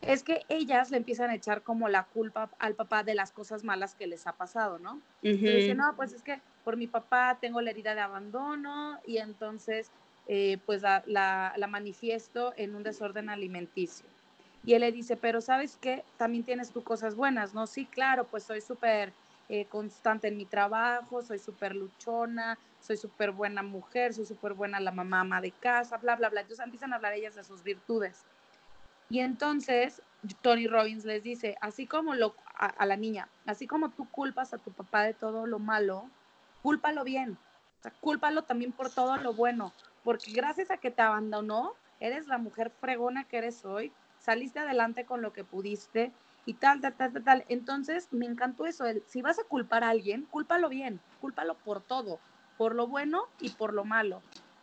A: es que ellas le empiezan a echar como la culpa al papá de las cosas malas que les ha pasado, ¿no? Y dicen, no, pues es que por mi papá tengo la herida de abandono y entonces eh, pues la, la, manifiesto en un desorden alimenticio. Y él le dice, pero sabes qué, también tienes tú cosas buenas, ¿no? Sí, claro, pues soy súper eh, constante en mi trabajo, soy súper luchona, soy súper buena mujer, soy súper buena la mamá ama de casa, bla, bla, bla. Entonces empiezan a hablar ellas de sus virtudes. Y entonces Tony Robbins les dice, así como lo, a, la niña, así como tú culpas a tu papá de todo lo malo, cúlpalo bien, o sea, cúlpalo también por todo lo bueno, porque gracias a que te abandonó, eres la mujer fregona que eres hoy, saliste adelante con lo que pudiste y tal, tal, tal, tal, tal. Entonces, me encantó eso, si vas a culpar a alguien, cúlpalo bien, cúlpalo por todo, por lo bueno y por lo malo.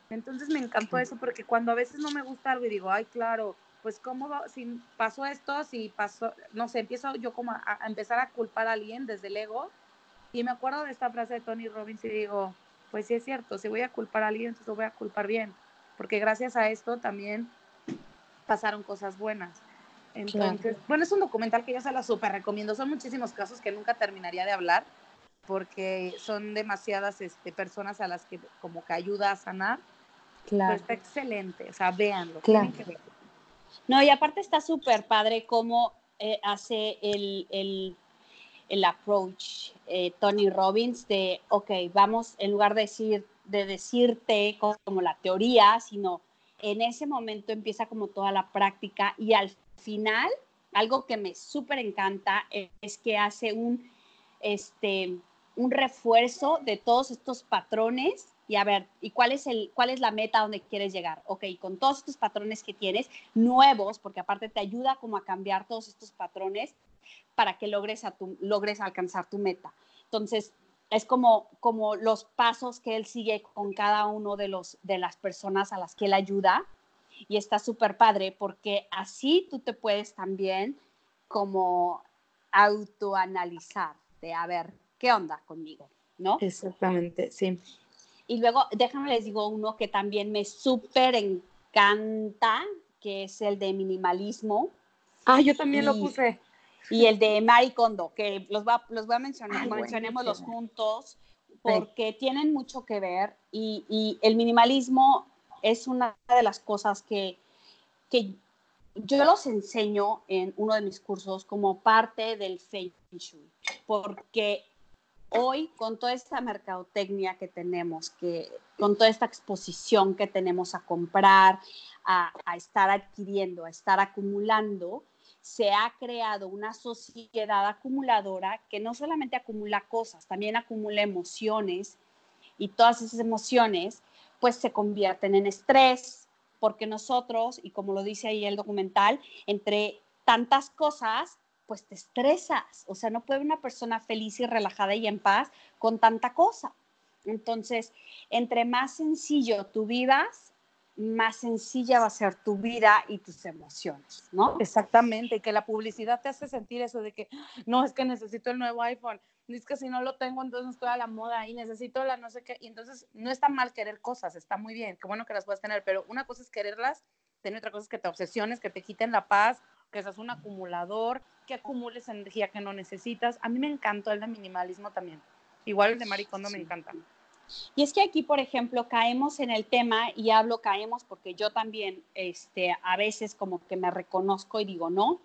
A: Entonces me encantó eso porque cuando a veces no me gusta algo y digo, ay, claro, pues cómo va, si pasó esto, si pasó, no sé, empiezo yo como a, empezar a culpar a alguien desde el ego y me acuerdo de esta frase de Tony Robbins y digo, pues sí es cierto, si voy a culpar a alguien, entonces lo voy a culpar bien, porque gracias a esto también pasaron cosas buenas. Entonces, bueno, es un documental que yo se lo súper recomiendo. Son muchísimos casos que nunca terminaría de hablar porque son demasiadas este, personas a las que como que ayuda a sanar. Claro. Pero está excelente, o sea, véanlo. Claro.
C: No, y aparte está súper padre cómo eh, hace el, el, el approach eh, Tony Robbins de, ok, vamos, en lugar de, decir, de decirte como, como la teoría, sino en ese momento empieza como toda la práctica y al final, algo que me súper encanta es que hace un, este, un refuerzo de todos estos patrones y a ver, ¿y cuál es, el, cuál es la meta donde quieres llegar? Ok, con todos estos patrones que tienes, nuevos, porque aparte te ayuda como a cambiar todos estos patrones para que logres, a tu, logres alcanzar tu meta. Entonces, es como, como los pasos que él sigue con cada uno de, los, de las personas a las que él ayuda y está súper padre porque así tú te puedes también como autoanalizar de a ver qué onda conmigo, ¿no?
A: Exactamente, sí.
C: Y luego, déjame les digo uno que también me súper encanta, que es el de minimalismo.
A: Ah, yo también lo puse.
C: Y el de Marie Kondo, que los, va, los voy a mencionar, mencionémoslos juntos, porque tienen mucho que ver y, y el minimalismo es una de las cosas que, que yo los enseño en uno de mis cursos como parte del Feng Shui, porque hoy con toda esta mercadotecnia que tenemos, que con toda esta exposición que tenemos a comprar, a, estar adquiriendo, a estar acumulando, se ha creado una sociedad acumuladora que no solamente acumula cosas, también acumula emociones y todas esas emociones pues se convierten en estrés, porque nosotros, y como lo dice ahí el documental, entre tantas cosas, pues te estresas. O sea, no puede una persona feliz y relajada y en paz con tanta cosa. Entonces, entre más sencillo tú vivas, más sencilla va a ser tu vida y tus emociones, ¿no?
A: Exactamente, que la publicidad te hace sentir eso de que, no, es que necesito el nuevo iPhone, es que si no lo tengo, entonces estoy a la moda y necesito la no sé qué. Y entonces no está mal querer cosas, está muy bien, qué bueno que las puedas tener, pero una cosa es quererlas, tener otra cosa es que te obsesiones, que te quiten la paz, que seas un acumulador, que acumules energía que no necesitas. A mí me encantó el de minimalismo también. Igual el de Maricondo me encanta.
C: Y es que aquí, por ejemplo, caemos en el tema, y hablo caemos porque yo también este, a veces como que me reconozco y digo no,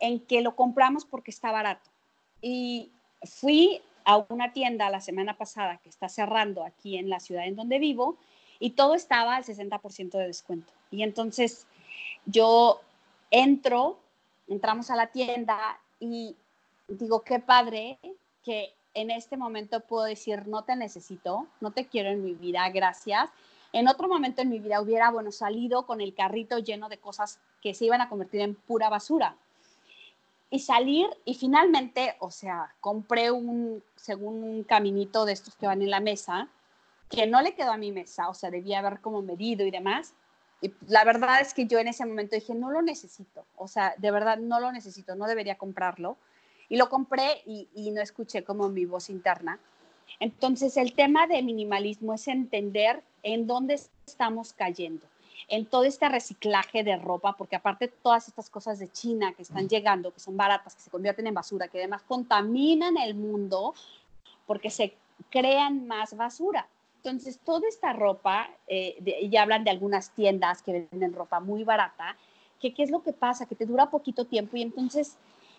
C: en que lo compramos porque está barato. Y fui a una tienda la semana pasada que está cerrando aquí en la ciudad en donde vivo y todo estaba al 60% de descuento. Y entonces yo entro, entramos a la tienda y digo, qué padre que en este momento puedo decir, no te necesito, no te quiero en mi vida, gracias. En otro momento en mi vida hubiera, bueno, salido con el carrito lleno de cosas que se iban a convertir en pura basura y salir y finalmente, o sea, compré un, según un caminito de estos que van en la mesa, que no le quedó a mi mesa, o sea, debía haber como medido y demás. Y la verdad es que yo en ese momento dije, no lo necesito, o sea, de verdad no lo necesito, no debería comprarlo. Y lo compré y, no escuché como mi voz interna. Entonces, el tema de minimalismo es entender en dónde estamos cayendo en todo este reciclaje de ropa, porque aparte todas estas cosas de China que están llegando, que son baratas, que se convierten en basura, que además contaminan el mundo porque se crean más basura. Entonces, toda esta ropa, eh, ya hablan de algunas tiendas que venden ropa muy barata, que qué es lo que pasa, que te dura poquito tiempo y entonces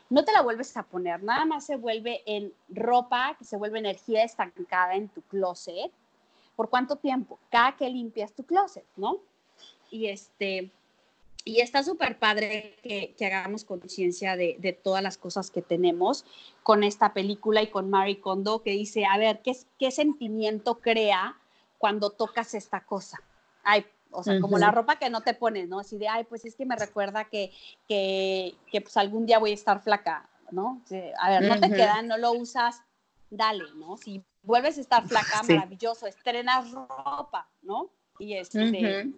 C: no te la vuelves a poner, nada más se vuelve en ropa, que se vuelve energía estancada en tu closet. ¿Por cuánto tiempo? Cada que limpias tu closet, ¿no? y este y está súper padre que, que, hagamos conciencia de, de, todas las cosas que tenemos con esta película y con Marie Kondo, que dice, a ver, ¿qué, qué sentimiento crea cuando tocas esta cosa? Ay, o sea, como la ropa que no te pones, ¿no? Así de, ay, pues es que me recuerda que, que, que pues algún día voy a estar flaca, ¿no? A ver, no te queda, no lo usas, dale, ¿no? Si vuelves a estar flaca, maravilloso, estrenas ropa, ¿no? Y, este,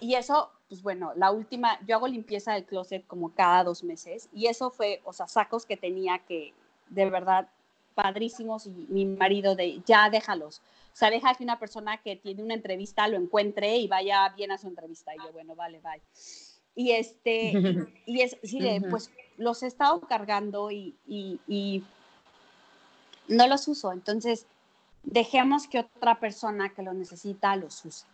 C: y eso, pues bueno, la última, yo hago limpieza del closet como cada dos meses y eso fue, o sea, sacos que tenía que, de verdad, padrísimos y mi marido de, ya déjalos. O sea, deja que una persona que tiene una entrevista lo encuentre y vaya bien a su entrevista. Y yo, bueno, vale, bye. Y este, y es, sí, pues los he estado cargando y, y, y no los uso. Entonces, dejemos que otra persona que lo necesita los use.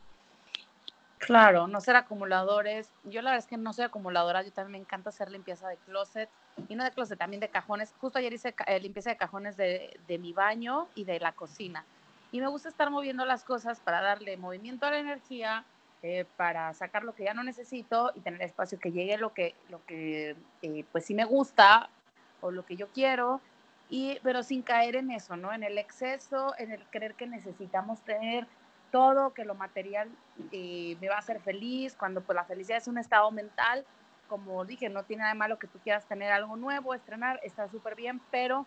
A: Claro, no ser acumuladores. Yo la verdad es que no soy acumuladora, yo también me encanta hacer limpieza de closet y no de closet, también de cajones. Justo ayer hice eh, limpieza de cajones de, de, mi baño y de la cocina. Y me gusta estar moviendo las cosas para darle movimiento a la energía, eh, para sacar lo que ya no necesito y tener espacio que llegue lo que, lo que eh, pues sí me gusta o lo que yo quiero, y, pero sin caer en eso, ¿no? En el exceso, en el creer que necesitamos tener todo, que lo material eh, me va a hacer feliz, cuando pues la felicidad es un estado mental, como dije, no tiene nada de malo que tú quieras tener algo nuevo, estrenar, está súper bien, pero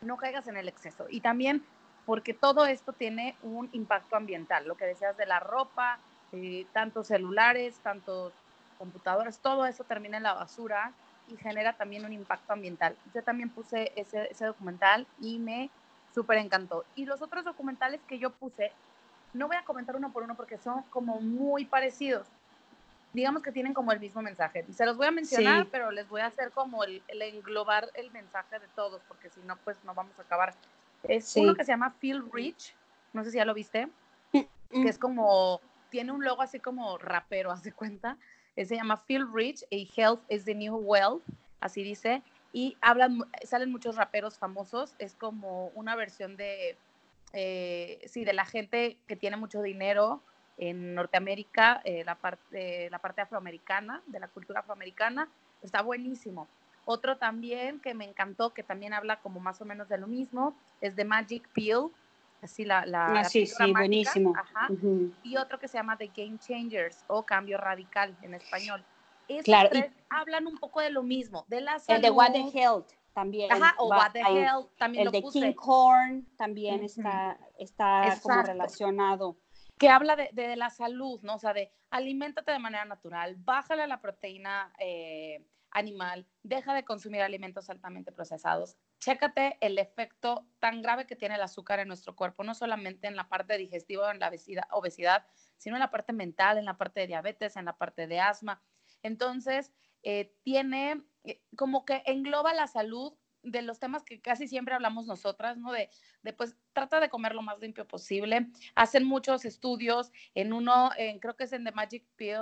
A: no caigas en el exceso. Y también porque todo esto tiene un impacto ambiental, lo que decías de la ropa, eh, tantos celulares, tantos computadores, todo eso termina en la basura y genera también un impacto ambiental. Yo también puse ese, ese documental y me súper encantó. Y los otros documentales que yo puse no voy a comentar uno por uno porque son como muy parecidos. Digamos que tienen como el mismo mensaje. Se los voy a mencionar, pero les voy a hacer como el, englobar el mensaje de todos, porque si no, pues no vamos a acabar. Es uno que se llama Feel Rich, no sé si ya lo viste, que es como, tiene un logo así como rapero, hace cuenta. se llama Feel Rich y Health is the New Wealth, así dice. Y hablan, salen muchos raperos famosos, es como una versión de eh, sí, de la gente que tiene mucho dinero en Norteamérica, eh, la, parte, la parte afroamericana, de la cultura afroamericana, está buenísimo. Otro también que me encantó, que también habla como más o menos de lo mismo, es de Magic Peel, así la... la,
C: ah, sí, sí, buenísimo.
A: Y otro que se llama The Game Changers o Cambio Radical en español. Esos
C: claro,
A: tres hablan un poco de lo mismo, de la
C: salud. El de What the Health también.
A: Ajá, o What the Hell, también
C: el de King Corn también está, está como relacionado.
A: Que habla de, de, la salud, ¿no? O sea, de aliméntate de manera natural, bájale la proteína eh, animal, deja de consumir alimentos altamente procesados, chécate el efecto tan grave que tiene el azúcar en nuestro cuerpo, no solamente en la parte digestiva o en la obesidad, obesidad, sino en la parte mental, en la parte de diabetes, en la parte de asma. Entonces, eh, tiene eh, como que engloba la salud de los temas que casi siempre hablamos nosotras, ¿no? De, de, pues trata de comer lo más limpio posible. Hacen muchos estudios en uno, creo que es en The Magic Pill,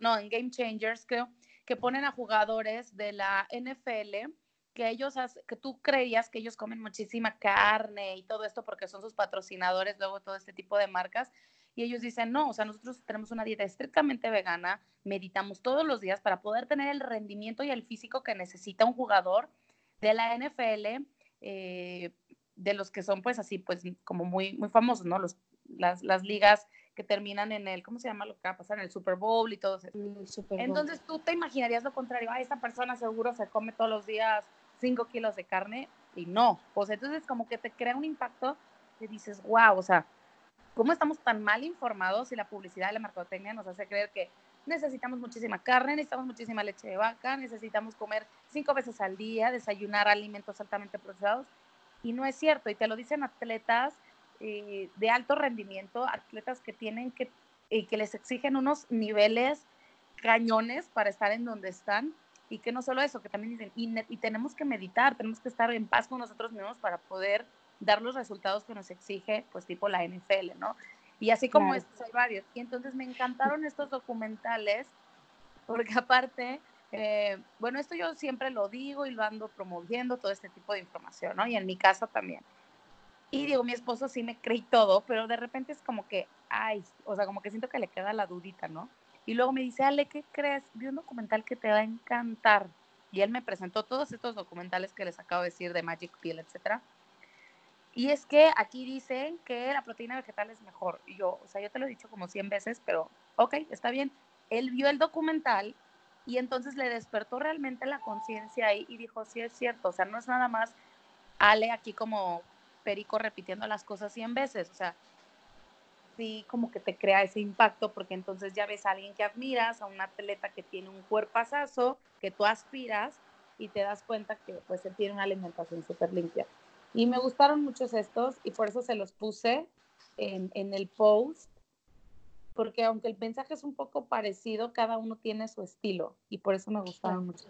A: no, en Game Changers, creo, que ponen a jugadores de la NFL que ellos, que tú creías que ellos comen muchísima carne y todo esto porque son sus patrocinadores, luego todo este tipo de marcas, y ellos dicen, no, o sea, nosotros tenemos una dieta estrictamente vegana, meditamos todos los días para poder tener el rendimiento y el físico que necesita un jugador de la NFL, eh, de los que son pues así, pues como muy, muy famosos, ¿no? Los, las, las, ligas que terminan en el, ¿cómo se llama lo que va a pasar? En el Super Bowl y todo eso. Entonces tú te imaginarías lo contrario, ah, esta persona seguro se come todos los días 5 kilos de carne y no. Pues entonces como que te crea un impacto que dices, wow, o sea, ¿Cómo estamos tan mal informados y la publicidad y la mercadotecnia nos hace creer que necesitamos muchísima carne, necesitamos muchísima leche de vaca, necesitamos comer cinco veces al día, desayunar alimentos altamente procesados? Y no es cierto, y te lo dicen atletas eh, de alto rendimiento, atletas que tienen que, y que les exigen unos niveles cañones para estar en donde están, y que no solo eso, que también dicen, y, y tenemos que meditar, tenemos que estar en paz con nosotros mismos para poder dar los resultados que nos exige, pues tipo la NFL, ¿no? Y así como estos hay varios. Y entonces me encantaron estos documentales, porque aparte, eh, bueno, esto yo siempre lo digo y lo ando promoviendo, todo este tipo de información, ¿no? Y en mi casa también. Y digo, mi esposo sí me cree todo, pero de repente es como que, ay, o sea, como que siento que le queda la dudita, ¿no? Y luego me dice, Ale, ¿qué crees? Vi un documental que te va a encantar. Y él me presentó todos estos documentales que les acabo de decir de Magic Pill, etcétera. Y es que aquí dicen que la proteína vegetal es mejor. Y yo, o sea, yo te lo he dicho como 100 veces, pero ok, está bien. Él vio el documental y entonces le despertó realmente la conciencia ahí y dijo, sí es cierto, o sea, no es nada más Ale aquí como perico repitiendo las cosas 100 veces, o sea, sí como que te crea ese impacto porque entonces ya ves a alguien que admiras, a un atleta que tiene un cuerpazazo, que tú aspiras y te das cuenta que pues él tiene una alimentación súper limpia. Y me gustaron muchos estos y por eso se los puse en, en el post, porque aunque el mensaje es un poco parecido, cada uno tiene su estilo y por eso me gustaron mucho.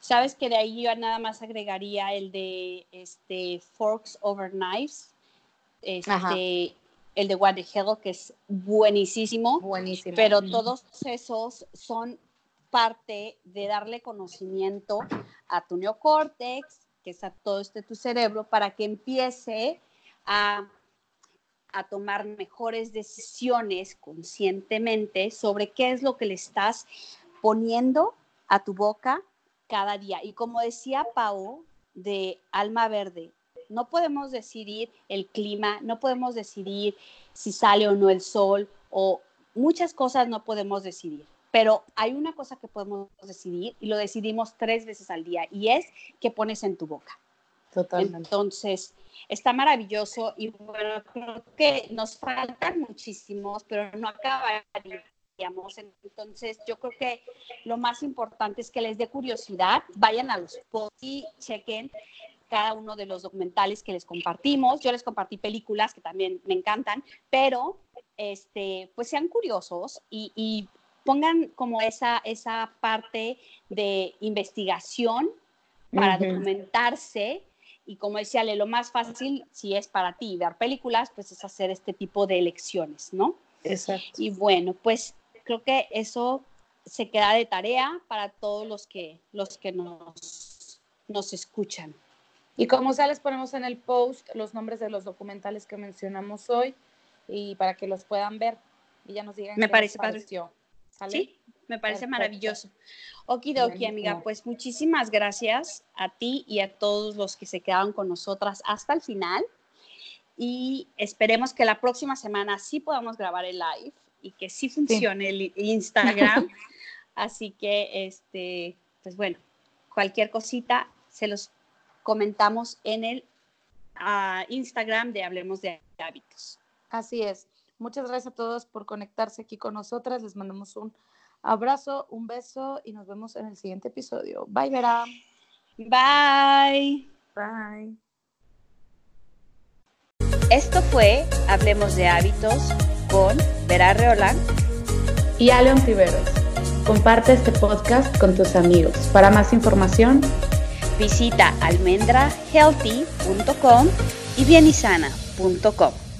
C: Sabes que de ahí yo nada más agregaría el de este Forks Over Knives, este, el de What the Hell, que es buenísimo.
A: Buenísimo.
C: Pero todos esos son parte de darle conocimiento a tu neocórtex, que es a todo este tu cerebro, para que empiece a, a tomar mejores decisiones conscientemente sobre qué es lo que le estás poniendo a tu boca cada día. Y como decía Pau de Alma Verde, no podemos decidir el clima, no podemos decidir si sale o no el sol, o muchas cosas no podemos decidir. Pero hay una cosa que podemos decidir y lo decidimos tres veces al día y es qué pones en tu boca.
A: Totalmente.
C: Entonces, está maravilloso y bueno, creo que nos faltan muchísimos, pero no acabaríamos. Entonces, yo creo que lo más importante es que les dé curiosidad, vayan a los posts y chequen cada uno de los documentales que les compartimos. Yo les compartí películas que también me encantan, pero este, pues sean curiosos y, pongan como esa, esa parte de investigación para documentarse. Y como decía, lo más fácil, si es para ti ver películas, pues es hacer este tipo de elecciones, ¿no?
A: Exacto.
C: Y bueno, pues creo que eso se queda de tarea para todos los que, los que nos, nos escuchan.
A: Y como sea, les ponemos en el post los nombres de los documentales que mencionamos hoy y para que los puedan ver y ya nos digan
C: me
A: qué
C: parece
A: les pareció. ¿Sale?
C: Sí, me parece
A: Perfecto.
C: maravilloso. Okidoki, amiga, pues muchísimas gracias a ti y a todos los que se quedaron con nosotras hasta el final. Y esperemos que la próxima semana sí podamos grabar el live y que sí funcione el Instagram. Así que, este, pues bueno, cualquier cosita se los comentamos en el uh, Instagram de Hablemos de Hábitos.
A: Así es. Muchas gracias a todos por conectarse aquí con nosotras. Les mandamos un abrazo, un beso y nos vemos en el siguiente episodio. Bye, Vera.
C: Bye.
A: Bye.
B: Esto fue Hablemos de Hábitos con Vera Reolán
A: y Aleon Tiveros. Comparte este podcast con tus amigos. Para más información,
B: visita almendrahealthy.com y bienisana.com.